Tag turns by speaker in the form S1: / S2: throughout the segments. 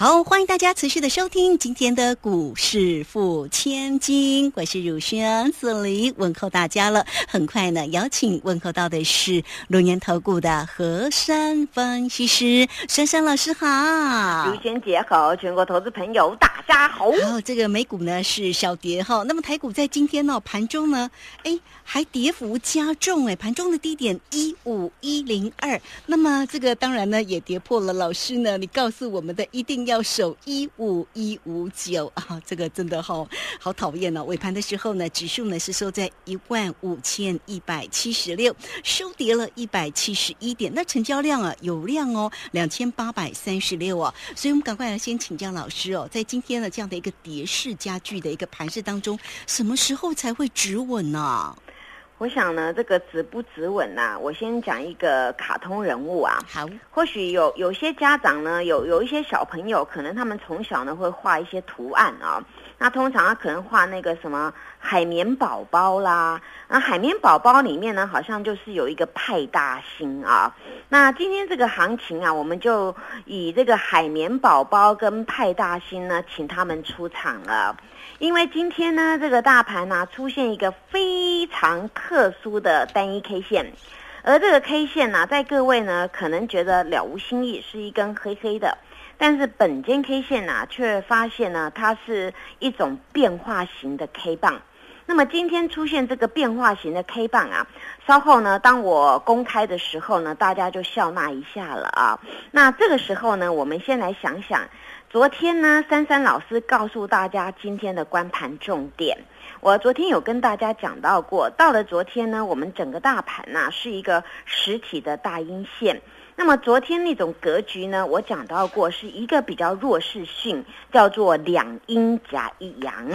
S1: 好，欢迎大家持续的收听今天的股市付千金，我是汝轩，这里问候大家了。很快呢，邀请问候到的是龙岩投顾的何山分析师，珊珊老师好，
S2: 汝轩姐好，全国投资朋友大家好。
S1: 好，这个美股呢是小跌哈，那么台股在今天呢盘中呢，哎还跌幅加重哎，盘中的低点一五一零二，那么这个当然呢也跌破了老师呢，你告诉我们的一定。要守一五一五九啊，这个真的好好讨厌哦。尾盘的时候呢，指数呢是收在一万五千一百七十六，收跌了一百七十一点。那成交量啊有量哦，两千八百三十六啊。所以我们赶快来先请教老师哦，在今天的这样的一个跌势加剧的一个盘势当中，什么时候才会止稳呢？
S2: 我想呢，这个止不止稳呐？我先讲一个卡通人物啊。
S1: 好，
S2: 或许有有些家长呢，有有一些小朋友，可能他们从小呢会画一些图案啊。那通常他可能画那个什么海绵宝宝啦，那海绵宝宝里面呢，好像就是有一个派大星啊。那今天这个行情啊，我们就以这个海绵宝宝跟派大星呢，请他们出场了。因为今天呢，这个大盘呢出现一个非常特殊的单一 K 线，而这个 K 线呢，在各位呢可能觉得了无新意，是一根黑黑的，但是本间 K 线呢，却发现呢，它是一种变化型的 K 棒。那么今天出现这个变化型的 K 棒啊，稍后呢，当我公开的时候呢，大家就笑纳一下了啊。那这个时候呢，我们先来想想。昨天呢，珊珊老师告诉大家今天的关盘重点。我昨天有跟大家讲到过，到了昨天呢，我们整个大盘呐是一个实体的大阴线。那么昨天那种格局呢，我讲到过是一个比较弱势性，叫做两阴夹一阳。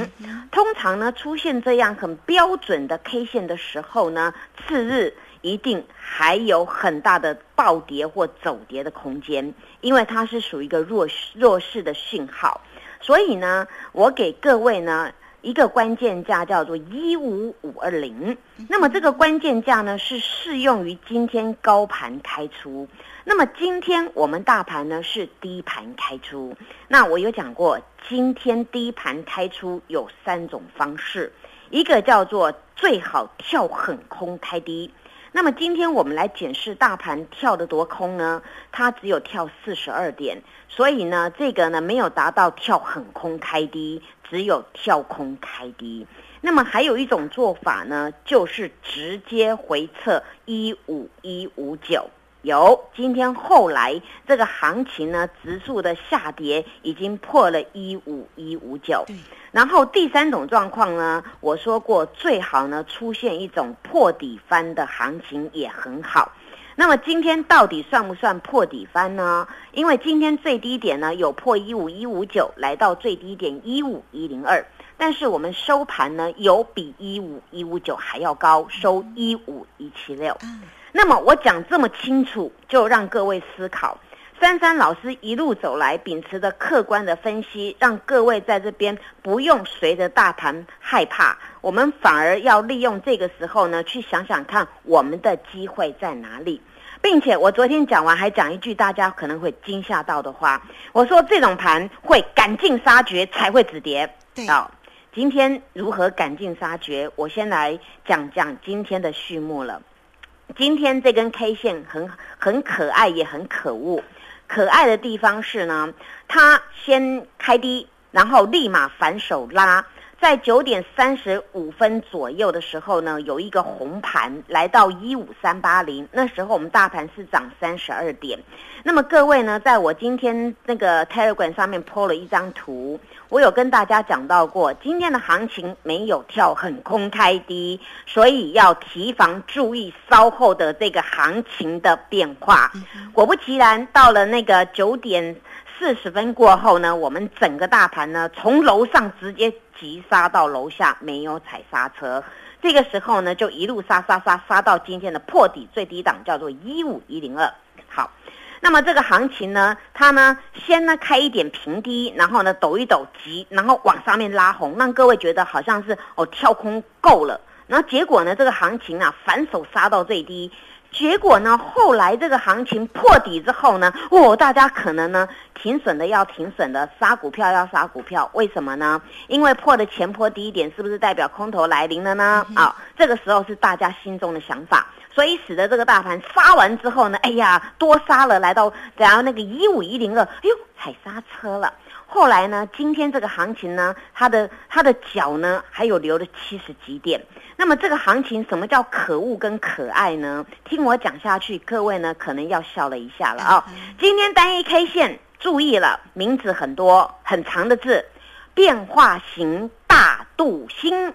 S2: 通常呢，出现这样很标准的 K 线的时候呢，次日。一定还有很大的暴跌或走跌的空间，因为它是属于一个弱弱势的讯号，所以呢，我给各位呢一个关键价叫做一五五二零，那么这个关键价呢是适用于今天高盘开出，那么今天我们大盘呢是低盘开出，那我有讲过，今天低盘开出有三种方式，一个叫做最好跳狠空开低。那么今天我们来检视大盘跳得多空呢？它只有跳四十二点，所以呢，这个呢没有达到跳很空开低，只有跳空开低。那么还有一种做法呢，就是直接回测一五一五九。有今天后来这个行情呢，指数的下跌已经破了一五一五九。然后第三种状况呢，我说过最好呢出现一种破底翻的行情也很好。那么今天到底算不算破底翻呢？因为今天最低点呢有破一五一五九，来到最低点一五一零二，但是我们收盘呢有比一五一五九还要高，收一五一七六。那么我讲这么清楚，就让各位思考。珊珊老师一路走来，秉持着客观的分析，让各位在这边不用随着大盘害怕，我们反而要利用这个时候呢，去想想看我们的机会在哪里。并且我昨天讲完，还讲一句大家可能会惊吓到的话，我说这种盘会赶尽杀绝才会止跌。
S1: 好，
S2: 今天如何赶尽杀绝？我先来讲讲今天的序幕了。今天这根 K 线很很可爱，也很可恶。可爱的地方是呢，它先开低，然后立马反手拉。在九点三十五分左右的时候呢，有一个红盘来到一五三八零，那时候我们大盘是涨三十二点。那么各位呢，在我今天那个 Telegram 上面 po 了一张图，我有跟大家讲到过，今天的行情没有跳很空开低，所以要提防注意稍后的这个行情的变化。果不其然，到了那个九点四十分过后呢，我们整个大盘呢从楼上直接。急刹到楼下，没有踩刹车。这个时候呢，就一路杀杀杀杀到今天的破底最低档，叫做一五一零二。好。那么这个行情呢，它呢先呢开一点平低，然后呢抖一抖急，然后往上面拉红，让各位觉得好像是哦跳空够了，然后结果呢这个行情啊反手杀到最低。结果呢？后来这个行情破底之后呢？哦，大家可能呢停损的要停损的，杀股票要杀股票，为什么呢？因为破的前坡低点，是不是代表空头来临了呢？啊，这个时候是大家心中的想法，所以使得这个大盘杀完之后呢，哎呀，多杀了，来到然后那个一五一零二，哎呦，踩刹车了。后来呢，今天这个行情呢，它的它的脚呢，还有留了七十几点。那么这个行情什么叫可恶跟可爱呢？听我讲下去，各位呢可能要笑了一下了啊！今天单一 K 线注意了，名字很多很长的字，变化型大度星。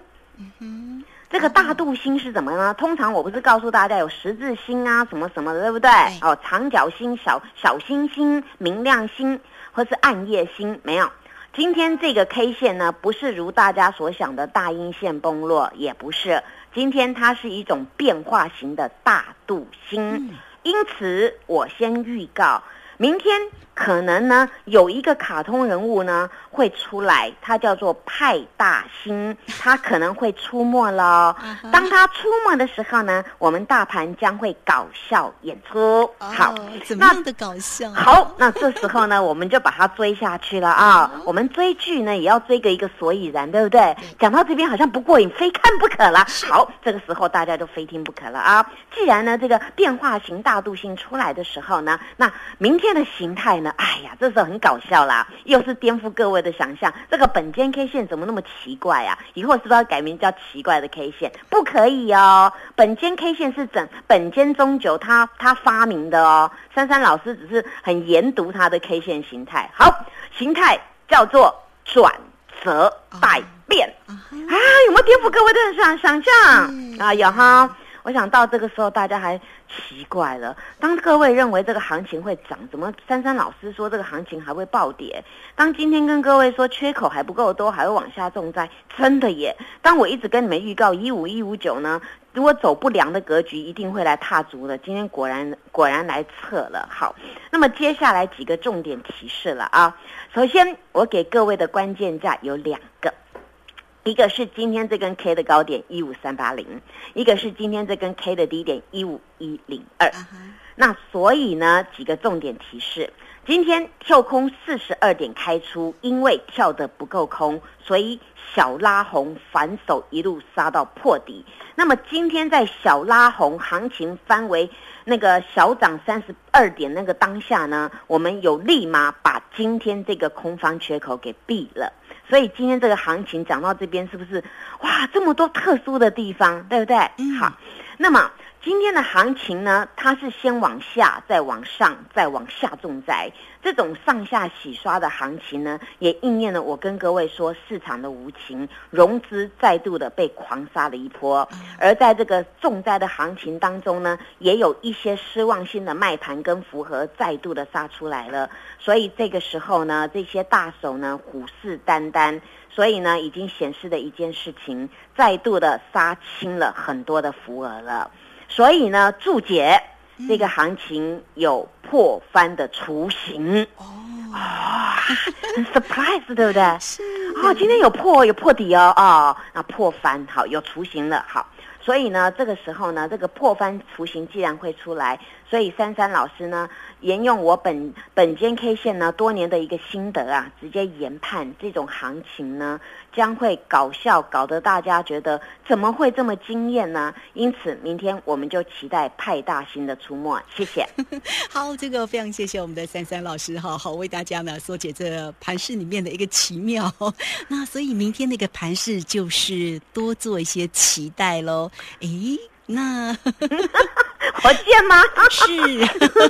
S2: 这个大肚星是怎么呢？通常我不是告诉大家有十字星啊，什么什么的，对不对？哦，长角星、小小星星、明亮星，或是暗夜星，没有。今天这个 K 线呢，不是如大家所想的大阴线崩落，也不是。今天它是一种变化型的大肚星，因此我先预告。明天可能呢有一个卡通人物呢会出来，它叫做派大星，它可能会出没了。当它出没的时候呢，我们大盘将会搞笑演出。好，
S1: 怎么样的搞笑？
S2: 好，那这时候呢，我们就把它追下去了啊。我们追剧呢也要追个一个所以然，对不对？讲到这边好像不过瘾，非看不可了。好，这个时候大家都非听不可了啊。既然呢这个变化型大度星出来的时候呢，那明天。的形态呢？哎呀，这时候很搞笑啦，又是颠覆各位的想象。这个本间 K 线怎么那么奇怪啊？以后是不是要改名叫奇怪的 K 线？不可以哦，本间 K 线是整本间中九他他发明的哦。珊珊老师只是很研读他的 K 线形态。好，形态叫做转折百变啊，有没有颠覆各位的想想象啊？有哈。我想到这个时候，大家还奇怪了。当各位认为这个行情会涨，怎么珊珊老师说这个行情还会暴跌？当今天跟各位说缺口还不够多，还会往下重灾，真的耶！当我一直跟你们预告一五一五九呢，如果走不良的格局一定会来踏足的。今天果然果然来测了。好，那么接下来几个重点提示了啊。首先，我给各位的关键价有两个。一个是今天这根 K 的高点一五三八零，一个是今天这根 K 的低点一五一零二。那所以呢，几个重点提示：今天跳空四十二点开出，因为跳得不够空，所以小拉红反手一路杀到破底。那么今天在小拉红行情翻为那个小涨三十二点那个当下呢，我们有立马把今天这个空方缺口给闭了。所以今天这个行情讲到这边，是不是哇这么多特殊的地方，对不对？好，那么。今天的行情呢，它是先往下，再往上，再往下重灾。这种上下洗刷的行情呢，也应验了我跟各位说市场的无情，融资再度的被狂杀了一波。而在这个重灾的行情当中呢，也有一些失望性的卖盘跟符合再度的杀出来了。所以这个时候呢，这些大手呢虎视眈眈，所以呢，已经显示的一件事情，再度的杀清了很多的浮额了。所以呢，注解这个行情有破翻的雏形。哦，啊，surprise 对不对？
S1: 是。
S2: 哦，今天有破有破底哦，哦，那破翻好有雏形了，好，所以呢，这个时候呢，这个破翻雏形既然会出来，所以珊珊老师呢。沿用我本本间 K 线呢多年的一个心得啊，直接研判这种行情呢将会搞笑，搞得大家觉得怎么会这么惊艳呢？因此，明天我们就期待派大星的出没。谢谢。
S1: 好，这个非常谢谢我们的珊珊老师哈，好为大家呢说解这盘市里面的一个奇妙。那所以明天那个盘市就是多做一些期待喽。诶。那
S2: 火箭吗？
S1: 是，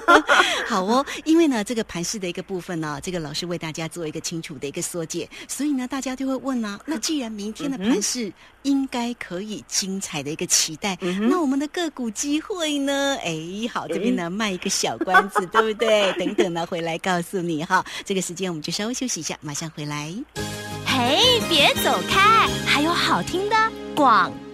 S1: 好哦。因为呢，这个盘式的一个部分呢，这个老师为大家做一个清楚的一个缩解，所以呢，大家就会问啊，那既然明天的盘式应该可以精彩的一个期待，那我们的个股机会呢？哎，好，这边呢卖一个小关子，对不对？等等呢，回来告诉你哈。这个时间我们就稍微休息一下，马上回来。
S3: 嘿，别走开，还有好听的广告。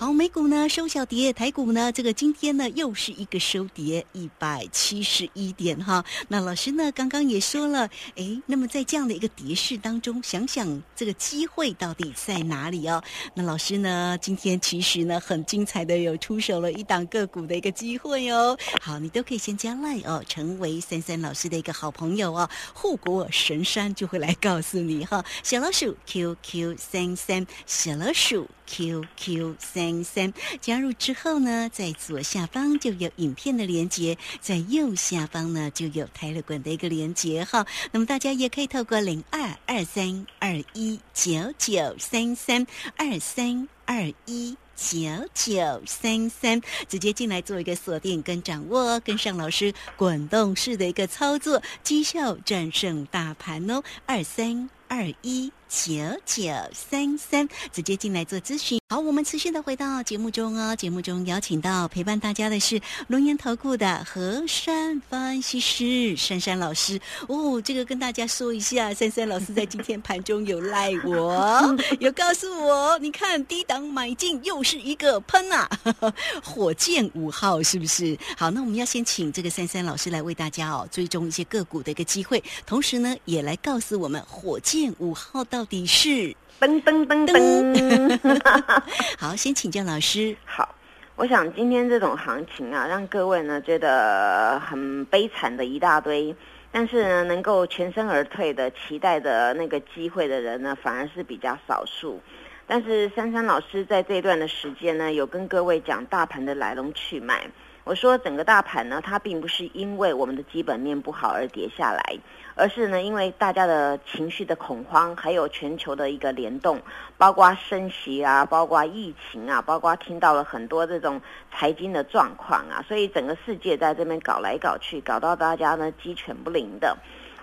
S1: 好，美股呢收小跌，台股呢这个今天呢又是一个收跌一百七十一点哈。那老师呢刚刚也说了，哎，那么在这样的一个跌势当中，想想这个机会到底在哪里哦？那老师呢今天其实呢很精彩的有出手了一档个股的一个机会哦。好，你都可以先加 line 哦，成为三三老师的一个好朋友哦。护国神山就会来告诉你哈，小老鼠 QQ 三三，小老鼠 QQ 三。三加入之后呢，在左下方就有影片的连接，在右下方呢就有台乐馆的一个连接哈。那么大家也可以透过零二二三二一九九三三二三二一九九三三直接进来做一个锁定跟掌握，跟上老师滚动式的一个操作，绩效战胜大盘哦，二三二一。九九三三，直接进来做咨询。好，我们持续的回到节目中哦。节目中邀请到陪伴大家的是龙岩投顾的何山分析师珊珊老师。哦，这个跟大家说一下，珊珊老师在今天盘中有赖我，有告诉我，你看低档买进又是一个喷啊，火箭五号是不是？好，那我们要先请这个珊珊老师来为大家哦追踪一些个股的一个机会，同时呢也来告诉我们火箭五号到。到底是
S2: 噔噔噔噔，
S1: 好，先请教老师。
S2: 好，我想今天这种行情啊，让各位呢觉得很悲惨的一大堆，但是呢，能够全身而退的期待的那个机会的人呢，反而是比较少数。但是珊珊老师在这段的时间呢，有跟各位讲大盘的来龙去脉。我说整个大盘呢，它并不是因为我们的基本面不好而跌下来。而是呢，因为大家的情绪的恐慌，还有全球的一个联动，包括升息啊，包括疫情啊，包括听到了很多这种财经的状况啊，所以整个世界在这边搞来搞去，搞到大家呢鸡犬不宁的。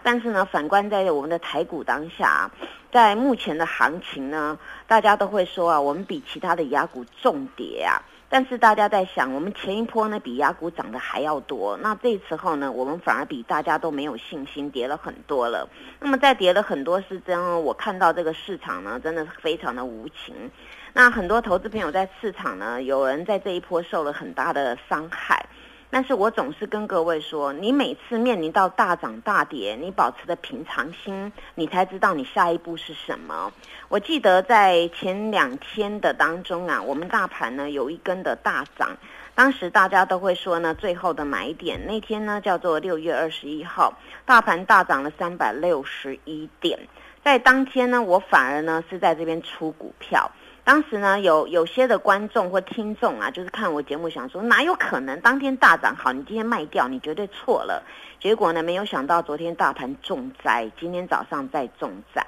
S2: 但是呢，反观在我们的台股当下，在目前的行情呢，大家都会说啊，我们比其他的雅股重跌啊。但是大家在想，我们前一波呢比雅股涨得还要多，那这时候呢，我们反而比大家都没有信心，跌了很多了。那么在跌了很多是真哦，我看到这个市场呢，真的是非常的无情。那很多投资朋友在市场呢，有人在这一波受了很大的伤害。但是我总是跟各位说，你每次面临到大涨大跌，你保持的平常心，你才知道你下一步是什么。我记得在前两天的当中啊，我们大盘呢有一根的大涨，当时大家都会说呢，最后的买点那天呢叫做六月二十一号，大盘大涨了三百六十一点，在当天呢，我反而呢是在这边出股票。当时呢，有有些的观众或听众啊，就是看我节目，想说哪有可能当天大涨好，你今天卖掉，你绝对错了。结果呢，没有想到昨天大盘重灾，今天早上再重灾。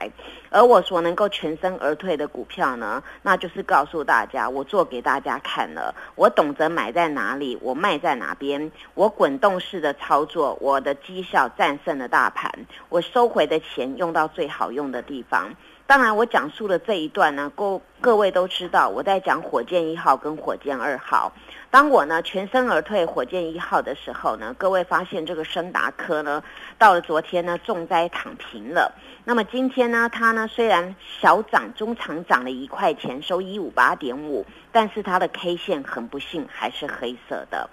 S2: 而我所能够全身而退的股票呢，那就是告诉大家，我做给大家看了，我懂得买在哪里，我卖在哪边，我滚动式的操作，我的绩效战胜了大盘，我收回的钱用到最好用的地方。当然，我讲述的这一段呢，各各位都知道，我在讲火箭一号跟火箭二号。当我呢全身而退火箭一号的时候呢，各位发现这个申达科呢，到了昨天呢重灾躺平了。那么今天呢，它呢虽然小涨，中长涨了一块钱，收一五八点五，但是它的 K 线很不幸还是黑色的。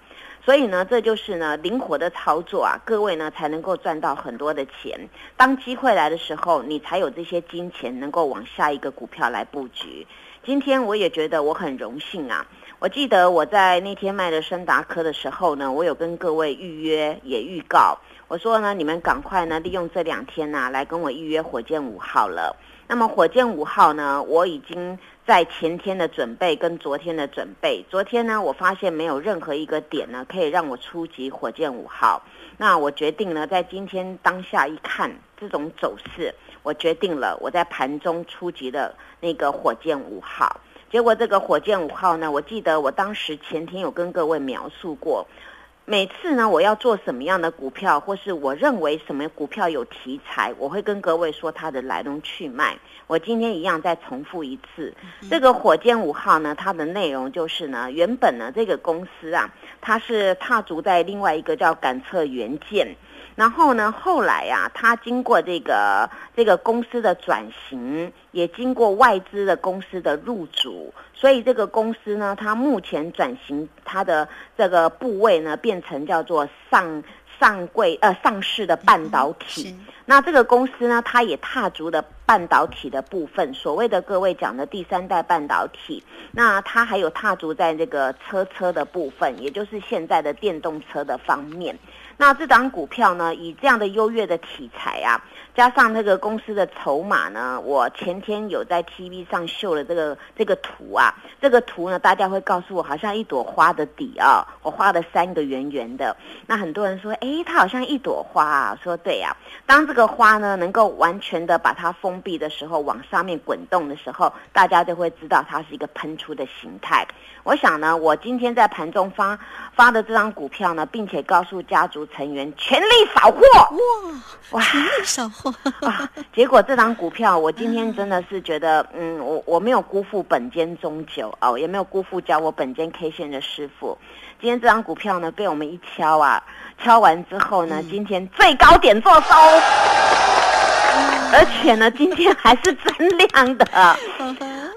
S2: 所以呢，这就是呢灵活的操作啊，各位呢才能够赚到很多的钱。当机会来的时候，你才有这些金钱能够往下一个股票来布局。今天我也觉得我很荣幸啊。我记得我在那天卖的深达科的时候呢，我有跟各位预约也预告，我说呢，你们赶快呢利用这两天呢来跟我预约火箭五号了。那么火箭五号呢，我已经。在前天的准备跟昨天的准备，昨天呢，我发现没有任何一个点呢可以让我出击火箭五号。那我决定呢，在今天当下一看这种走势，我决定了我在盘中出击的那个火箭五号。结果这个火箭五号呢，我记得我当时前天有跟各位描述过。每次呢，我要做什么样的股票，或是我认为什么股票有题材，我会跟各位说它的来龙去脉。我今天一样再重复一次，这个火箭五号呢，它的内容就是呢，原本呢这个公司啊，它是踏足在另外一个叫感测元件。然后呢，后来呀，它经过这个这个公司的转型，也经过外资的公司的入主，所以这个公司呢，它目前转型它的这个部位呢，变成叫做上上柜呃上市的半导体。那这个公司呢，它也踏足了半导体的部分，所谓的各位讲的第三代半导体。那它还有踏足在这个车车的部分，也就是现在的电动车的方面。那这档股票呢，以这样的优越的题材啊。加上那个公司的筹码呢，我前天有在 TV 上秀了这个这个图啊，这个图呢，大家会告诉我好像一朵花的底啊，我画了三个圆圆的。那很多人说，哎，它好像一朵花啊。说对呀，当这个花呢能够完全的把它封闭的时候，往上面滚动的时候，大家就会知道它是一个喷出的形态。我想呢，我今天在盘中发发的这张股票呢，并且告诉家族成员全力扫货。
S1: 哇哇，全力扫货
S2: 啊！结果这张股票，我今天真的是觉得，嗯，我我没有辜负本间中酒哦，也没有辜负教我本间 K 线的师傅。今天这张股票呢，被我们一敲啊，敲完之后呢，今天最高点做收，而且呢，今天还是增量的。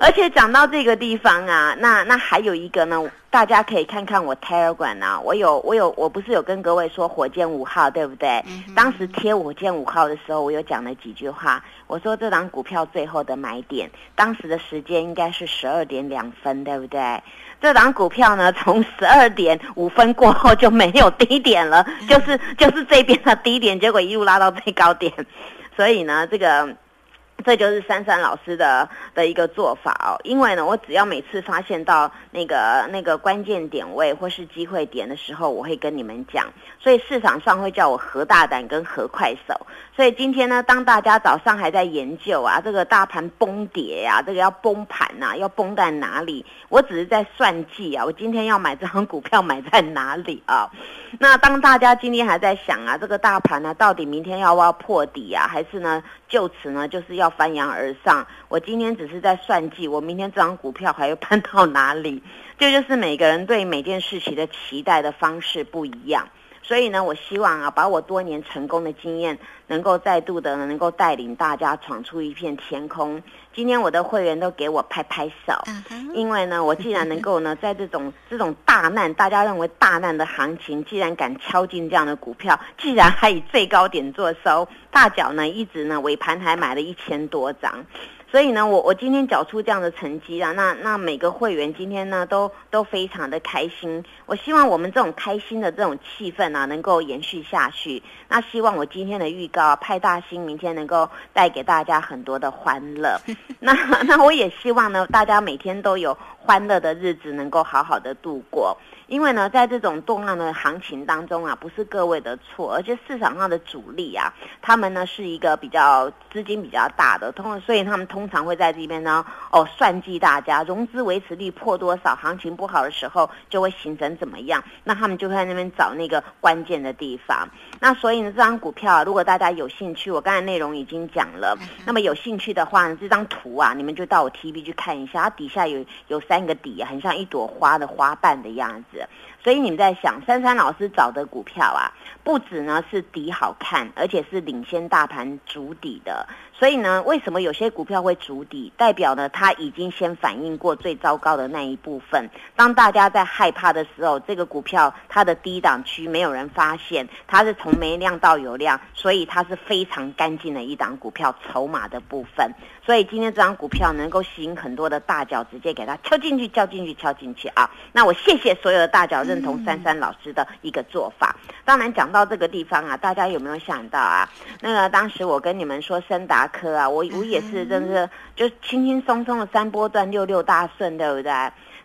S2: 而且讲到这个地方啊，那那还有一个呢，大家可以看看我 Telegram 啊，我有我有我不是有跟各位说火箭五号对不对？当时贴火箭五号的时候，我有讲了几句话，我说这档股票最后的买点，当时的时间应该是十二点两分，对不对？这档股票呢，从十二点五分过后就没有低点了，就是就是这边的低点，结果一路拉到最高点，所以呢，这个。这就是珊珊老师的的一个做法哦，因为呢，我只要每次发现到那个那个关键点位或是机会点的时候，我会跟你们讲，所以市场上会叫我何大胆跟何快手。所以今天呢，当大家早上还在研究啊，这个大盘崩跌呀，这个要崩盘呐，要崩在哪里？我只是在算计啊，我今天要买这张股票买在哪里啊？那当大家今天还在想啊，这个大盘呢，到底明天要不要破底啊，还是呢，就此呢，就是要翻扬而上？我今天只是在算计，我明天这张股票还要 搬到哪里？这就是每个人对每件事情的期待的方式不一样。所以呢，我希望啊，把我多年成功的经验，能够再度的能够带领大家闯出一片天空。今天我的会员都给我拍拍手，因为呢，我既然能够呢，在这种这种大难，大家认为大难的行情，既然敢敲进这样的股票，既然还以最高点做收，大脚呢一直呢尾盘还买了一千多张。所以呢，我我今天缴出这样的成绩啊，那那每个会员今天呢都都非常的开心。我希望我们这种开心的这种气氛啊，能够延续下去。那希望我今天的预告派大星明天能够带给大家很多的欢乐。那那我也希望呢，大家每天都有欢乐的日子，能够好好的度过。因为呢，在这种动荡的行情当中啊，不是各位的错，而且市场上的主力啊，他们呢是一个比较资金比较大的，通所以他们通常会在这边呢，哦算计大家融资维持率破多少，行情不好的时候就会形成怎么样，那他们就会在那边找那个关键的地方。那所以呢，这张股票如果大家有兴趣，我刚才内容已经讲了，那么有兴趣的话呢，这张图啊，你们就到我 TV 去看一下，它底下有有三个底，很像一朵花的花瓣的样子。所以你们在想，珊珊老师找的股票啊，不止呢是底好看，而且是领先大盘主底的。所以呢，为什么有些股票会筑底？代表呢，它已经先反映过最糟糕的那一部分。当大家在害怕的时候，这个股票它的低档区没有人发现，它是从没量到有量，所以它是非常干净的一档股票，筹码的部分。所以今天这张股票能够吸引很多的大脚，直接给它敲进去，敲进去，敲进去啊！那我谢谢所有的大脚认同珊珊老师的一个做法。当然讲到这个地方啊，大家有没有想到啊？那个当时我跟你们说森达。科啊，我我也是，真是就轻轻松松的三波段六六大顺，对不对？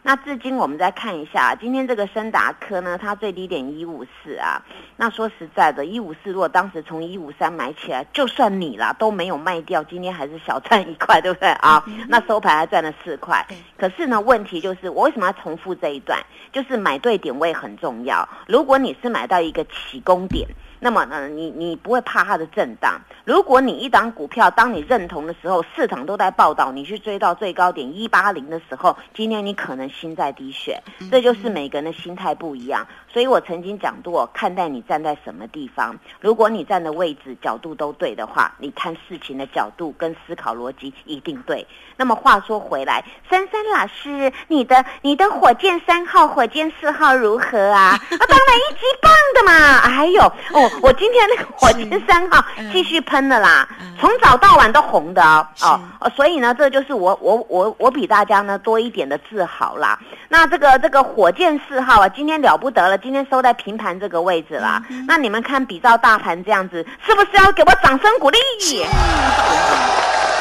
S2: 那至今我们再看一下，今天这个深达科呢，它最低点一五四啊。那说实在的，一五四如果当时从一五三买起来，就算你啦都没有卖掉，今天还是小赚一块，对不对啊？那收盘还赚了四块。可是呢，问题就是我为什么要重复这一段？就是买对点点位很重要。如果你是买到一个起攻点。那么呢，你你不会怕它的震荡。如果你一档股票，当你认同的时候，市场都在报道，你去追到最高点一八零的时候，今天你可能心在滴血。这就是每个人的心态不一样。所以我曾经讲过，看待你站在什么地方。如果你站的位置角度都对的话，你看事情的角度跟思考逻辑一定对。那么话说回来，珊珊老师，你的你的火箭三号、火箭四号如何啊？啊，当然一级棒的嘛！哎呦哦。我今天那个火箭三号继续喷的啦，从早到晚都红的哦哦，所以呢，这就是我我我我比大家呢多一点的自豪啦。那这个这个火箭四号啊，今天了不得了，今天收在平盘这个位置啦。那你们看比照大盘这样子，是不是要给我掌声鼓励？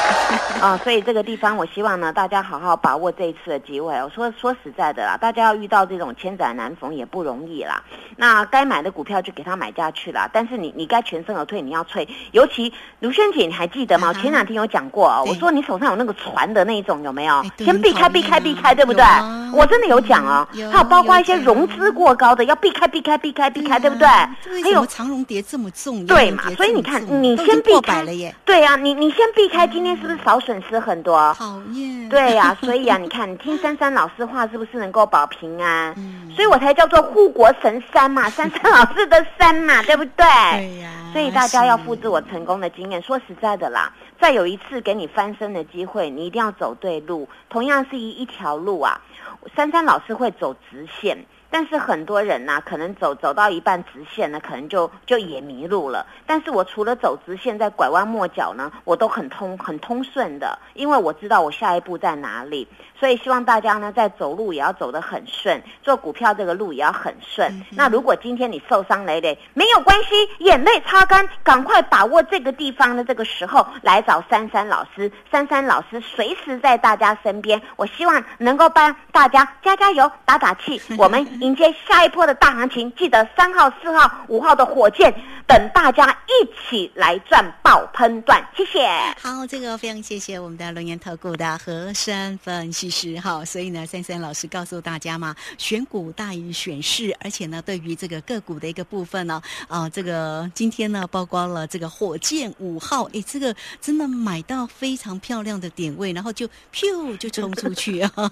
S2: 啊，所以这个地方，我希望呢，大家好好把握这一次的机会。我说说实在的啦，大家要遇到这种千载难逢也不容易啦。那该买的股票就给他买下去啦，但是你你该全身而退，你要退。尤其卢萱姐，你还记得吗？前两天有讲过啊，我说你手上有那个船的那一种有没有？先避开，避开，避开，对不对？我真的有讲哦，还有包括一些融资过高的，要避开，避开，避开，避开，对不对？
S1: 还有长荣跌这么重，
S2: 对嘛？所以你看，你先避开
S1: 了耶。
S2: 对啊，你你先避开，今天是不是少损失很多？
S1: 讨厌。
S2: 对呀，所以啊，你看，你听珊珊老师话，是不是能够保平安？所以我才叫做护国神山嘛，珊珊老师的山嘛，对不对？
S1: 对呀。
S2: 所以大家要复制我成功的经验。说实在的啦，再有一次给你翻身的机会，你一定要走对路。同样是一一条路啊。珊珊老师会走直线，但是很多人呢，可能走走到一半直线呢，可能就就也迷路了。但是我除了走直线，在拐弯抹角呢，我都很通很通顺的，因为我知道我下一步在哪里。所以希望大家呢，在走路也要走得很顺，做股票这个路也要很顺。那如果今天你受伤累累，没有关系，眼泪擦干，赶快把握这个地方的这个时候来找珊珊老师。珊珊老师随时在大家身边，我希望能够帮大家加加油、打打气，我们迎接下一波的大行情。记得三号、四号、五号的火箭，等大家一起来赚爆喷段。谢谢。
S1: 好，这个非常谢谢我们的龙岩投顾的和山分析。师哈，所以呢，珊珊老师告诉大家嘛，选股大于选市，而且呢，对于这个个股的一个部分呢，啊，这个今天呢，包括了这个火箭五号，哎，这个真的买到非常漂亮的点位，然后就噗就冲出去啊，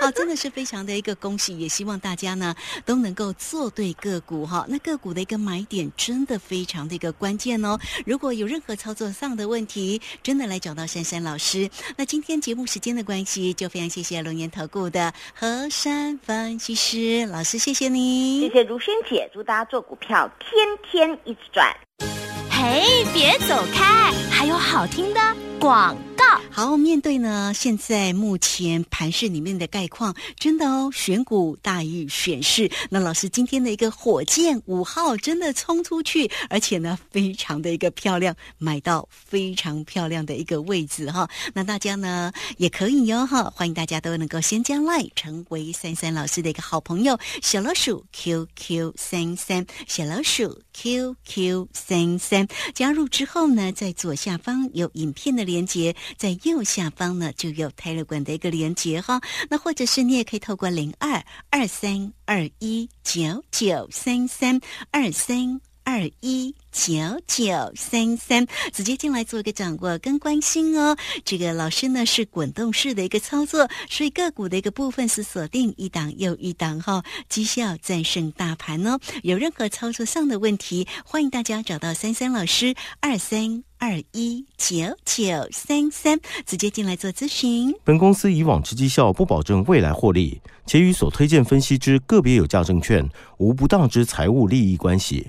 S1: 啊，真的是非常的一个恭喜，也希望大家呢都能够做对个股哈。那个股的一个买点真的非非常的一个关键哦。如果有任何操作上的问题，真的来找到珊珊老师。那今天节目时间的关系，就非常。谢谢龙岩投顾的何山分析师老师，谢谢你，
S2: 谢谢如萱姐，祝大家做股票天天一直赚。
S3: 哎，别走开，还有好听的广告。
S1: 好，面对呢，现在目前盘市里面的概况，真的哦，选股大于选市。那老师今天的一个火箭五号真的冲出去，而且呢，非常的一个漂亮，买到非常漂亮的一个位置哈。那大家呢也可以哟哈，欢迎大家都能够先加来成为三三老师的一个好朋友，小老鼠 QQ 三三，小老鼠 QQ 三三，加入之后呢，在左下方有影片的连接。在右下方呢，就有泰勒管的一个连接哈。那或者是你也可以透过零二二三二一九九三三二三二一九九三三直接进来做一个掌握跟关心哦。这个老师呢是滚动式的一个操作，所以个股的一个部分是锁定一档又一档哈，绩效战胜大盘哦。有任何操作上的问题，欢迎大家找到三三老师二三。二一九九三三，直接进来做咨询。
S4: 本公司以往之绩效不保证未来获利，且与所推荐分析之个别有价证券无不当之财务利益关系。